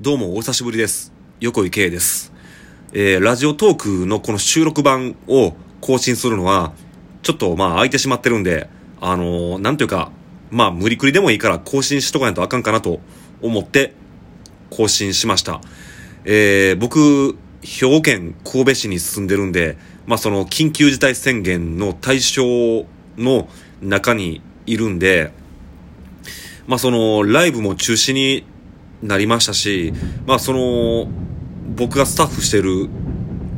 どうもお久しぶりです。横井圭です。えー、ラジオトークのこの収録版を更新するのは、ちょっとまあ空いてしまってるんで、あのーなんというか、まあ無理くりでもいいから更新しとかないとあかんかなと思って更新しました。えー、僕、兵庫県神戸市に住んでるんで、まあその緊急事態宣言の対象の中にいるんで、まあそのライブも中止になりましたし、まあその僕がスタッフしてる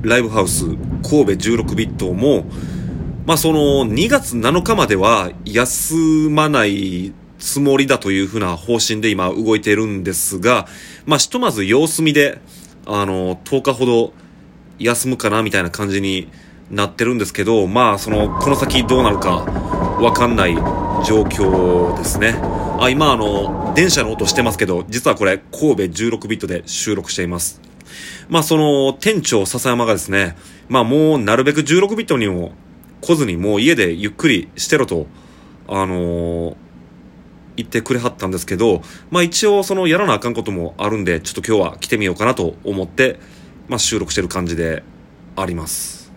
ライブハウス神戸16ビットも、まあその2月7日までは休まないつもりだというふうな方針で今動いてるんですが、まあひとまず様子見で、あの、10日ほど休むかなみたいな感じになってるんですけど、まあその、この先どうなるかわかんない状況ですね。あ、今あの、電車の音してますけど、実はこれ神戸16ビットで収録しています。まあその、店長笹山がですね、まあもうなるべく16ビットにも来ずにもう家でゆっくりしてろと、あのー言ってくれはったんですけど、まあ一応そのやらなあかんこともあるんで、ちょっと今日は来てみようかなと思って、まあ収録してる感じであります。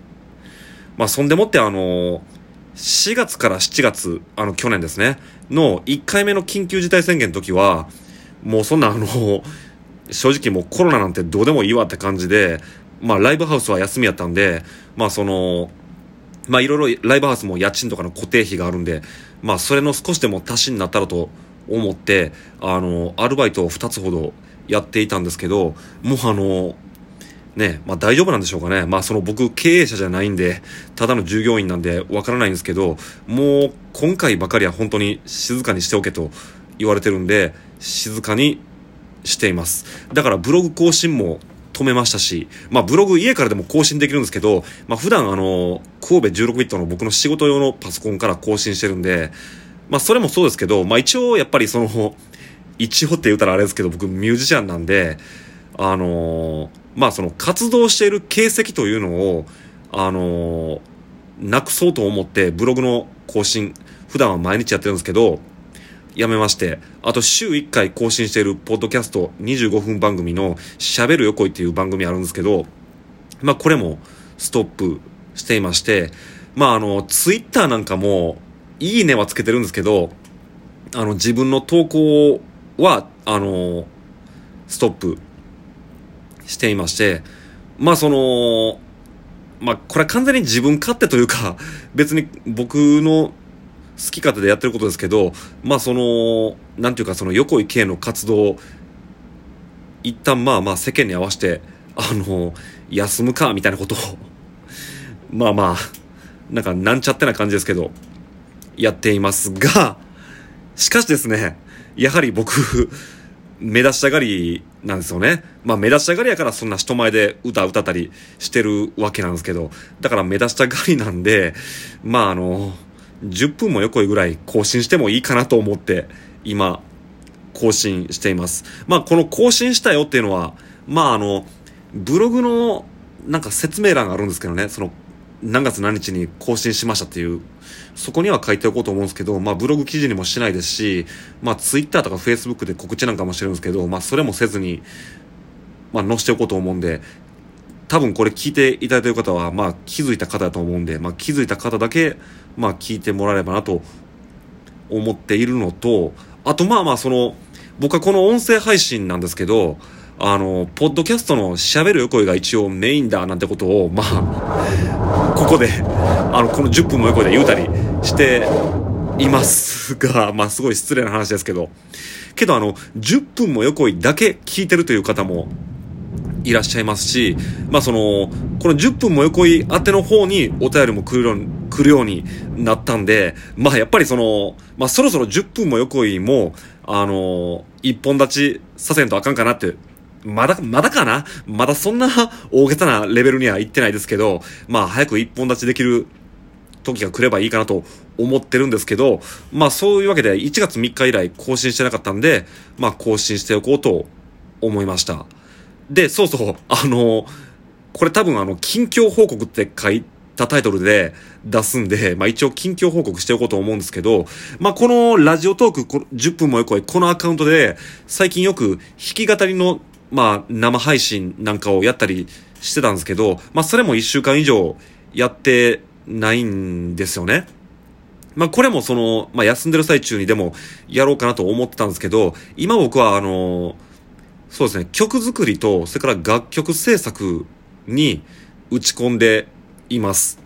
まあそんでもってあのー4月から7月、あの去年ですね、の1回目の緊急事態宣言の時は、もうそんなあの、正直もうコロナなんてどうでもいいわって感じで、まあライブハウスは休みやったんで、まあその、まあいろいろライブハウスも家賃とかの固定費があるんで、まあそれの少しでも足しになったらと思って、あの、アルバイトを2つほどやっていたんですけど、もうあの、ね、まあ大丈夫なんでしょうかね。まあその僕経営者じゃないんで、ただの従業員なんでわからないんですけど、もう今回ばかりは本当に静かにしておけと言われてるんで、静かにしています。だからブログ更新も止めましたし、まあブログ家からでも更新できるんですけど、まあ普段あの、神戸16ビットの僕の仕事用のパソコンから更新してるんで、まあそれもそうですけど、まあ一応やっぱりその、一応って言ったらあれですけど、僕ミュージシャンなんで、あのーまあその活動している形跡というのを、あのーなくそうと思ってブログの更新、普段は毎日やってるんですけど、やめまして、あと週1回更新しているポッドキャスト25分番組の喋る横井っていう番組あるんですけど、まあこれもストップしていまして、まああの、ツイッターなんかも、いいねはつけてるんですけど、あの自分の投稿は、あの、ストップしていまして、まあその、まあこれは完全に自分勝手というか、別に僕の好き勝手でやってることですけど、まあその、なんていうかその横井系の活動、一旦まあまあ世間に合わせて、あの、休むか、みたいなことを、まあまあ、なんかなんちゃってな感じですけど、やっていますが、しかしですね、やはり僕、目立ちたがりなんですよね。まあ目立ちたがりやからそんな人前で歌歌ったりしてるわけなんですけど、だから目立ちたがりなんで、まああの、10分も横いぐらい更新してもいいかなと思って、今、更新しています。まあこの更新したよっていうのは、まああの、ブログのなんか説明欄があるんですけどね、その、何月何日に更新しましたっていう、そこには書いておこうと思うんですけど、まあブログ記事にもしないですし、まあツイッターとかフェイスブックで告知なんかもしてるんですけど、まあそれもせずに、まあ載せておこうと思うんで、多分これ聞いていただいている方は、まあ気づいた方だと思うんで、まあ気づいた方だけ、まあ聞いてもらえればなと思っているのと、あとまあまあその、僕はこの音声配信なんですけど、あの、ポッドキャストの喋る横井が一応メインだなんてことを、まあ、ここで、あの、この10分も横井で言うたりしていますが、まあすごい失礼な話ですけど、けどあの、10分も横井だけ聞いてるという方もいらっしゃいますし、まあその、この10分も横井宛ての方にお便りも来るように、来るようになったんで、まあやっぱりその、まあそろそろ10分も横井も、あの、一本立ちさせんとあかんかなって、まだ、まだかな？まだそんな大げさなレベルには行ってないですけど、まあ早く一本立ちできる時が来ればいいかなと思ってるんですけど、まあそういうわけで1月3日以来更新してなかったんで、まあ更新しておこうと思いました。で、そうそう、あの、これ多分あの、近況報告って書いたタイトルで出すんで、まあ一応近況報告しておこうと思うんですけど、まあこのラジオトーク10分もよくこのアカウントで最近よく弾き語りのまあ、生配信なんかをやったりしてたんですけど、まあ、それも1週間以上やってないんですよね。まあ、これもその、まあ、休んでる最中にでもやろうかなと思ってたんですけど、今僕はあの、そうですね、曲作りと、それから楽曲制作に打ち込んでいます。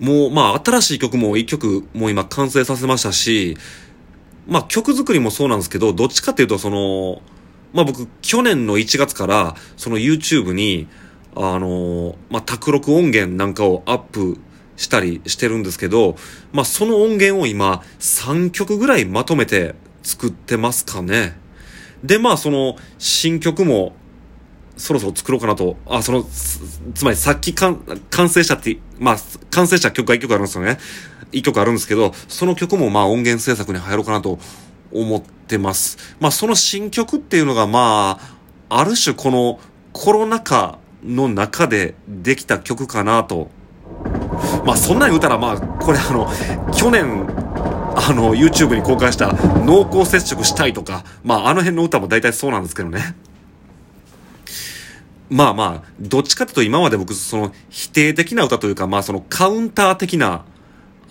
もう、まあ、新しい曲も一曲もう今完成させましたし、まあ、曲作りもそうなんですけど、どっちかっていうと、その、まあ僕、去年の1月から、その YouTube に、あの、まあ、卓録音源なんかをアップしたりしてるんですけど、まあ、その音源を今、3曲ぐらいまとめて作ってますかね。で、まあ、その、新曲も、そろそろ作ろうかなと。あ、その、つまりさっき完成したって、まあ、完成した曲が1曲あるんですよね。1曲あるんですけど、その曲もまあ音源制作に入ろうかなと思ってます。まあその新曲っていうのがまあ、ある種このコロナ禍の中でできた曲かなと。まあそんなに言うたらまあ、これあの、去年、あの、YouTube に公開した濃厚接触したいとか、まああの辺の歌も大体そうなんですけどね。まあまあ、どっちかというと今まで僕、その否定的な歌というか、まあそのカウンター的な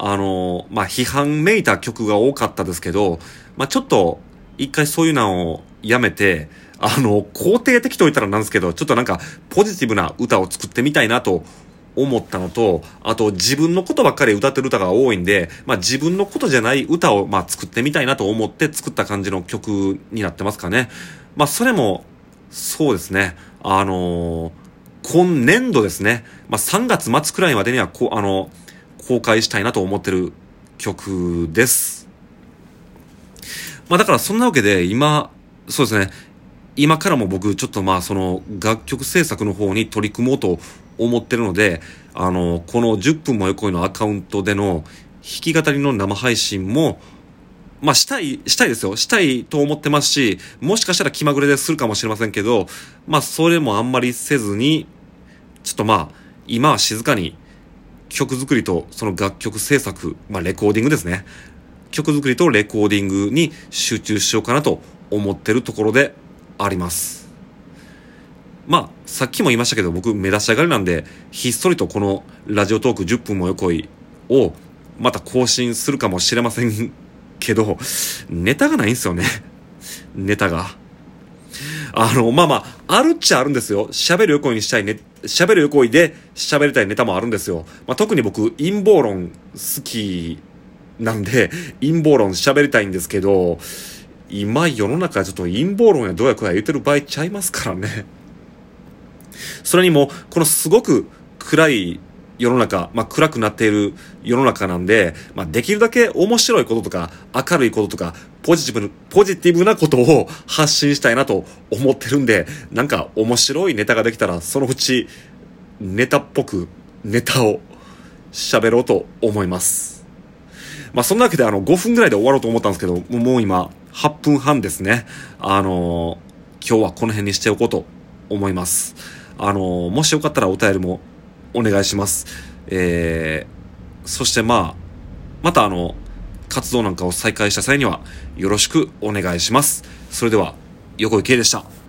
あの、まあ、批判めいた曲が多かったですけど、まあ、ちょっと、一回そういうのをやめて、あの、肯定的と言ったらなんですけど、ちょっとなんか、ポジティブな歌を作ってみたいなと思ったのと、あと自分のことばっかり歌ってる歌が多いんで、まあ自分のことじゃない歌をまあ作ってみたいなと思って作った感じの曲になってますかね。まあそれも、そうですね。あのー、今年度ですね。まあ3月末くらいまでにはこう、あのー公開したいなと思ってる曲です。まあだからそんなわけで今、そうですね、今からも僕ちょっとまあその楽曲制作の方に取り組もうと思ってるので、あの、この10分も横いのアカウントでの弾き語りの生配信も、まあしたい、したいですよ。したいと思ってますし、もしかしたら気まぐれでするかもしれませんけど、まあそれもあんまりせずに、ちょっとまあ、今は静かに曲作りとその楽曲制作、まあレコーディングですね。曲作りとレコーディングに集中しようかなと思ってるところであります。まあ、さっきも言いましたけど、僕、目出し上がりなんで、ひっそりとこのラジオトーク10分も横いを、また更新するかもしれませんけど、ネタがないんですよね。ネタが。あの、まあまあ、あるっちゃあるんですよ。喋る横にしたいね、喋る横にで喋りたいネタもあるんですよ。まあ特に僕、陰謀論好きなんで、陰謀論喋りたいんですけど、今世の中ちょっと陰謀論やどうやこうや言ってる場合ちゃいますからね。それにも、このすごく暗い世の中、まあ、暗くなっている世の中なんで、まあ、できるだけ面白いこととか、明るいこととか、ポジティブ、ポジティブなことを発信したいなと思ってるんで、なんか面白いネタができたら、そのうち、ネタっぽく、ネタを喋ろうと思います。まあ、そんなわけで、あの、5分ぐらいで終わろうと思ったんですけど、もう今、8分半ですね。あのー、今日はこの辺にしておこうと思います。あのー、もしよかったらお便りもお願いします。えー、そしてまあ、またあの、活動なんかを再開した際にはよろしくお願いします。それでは、横井圭でした。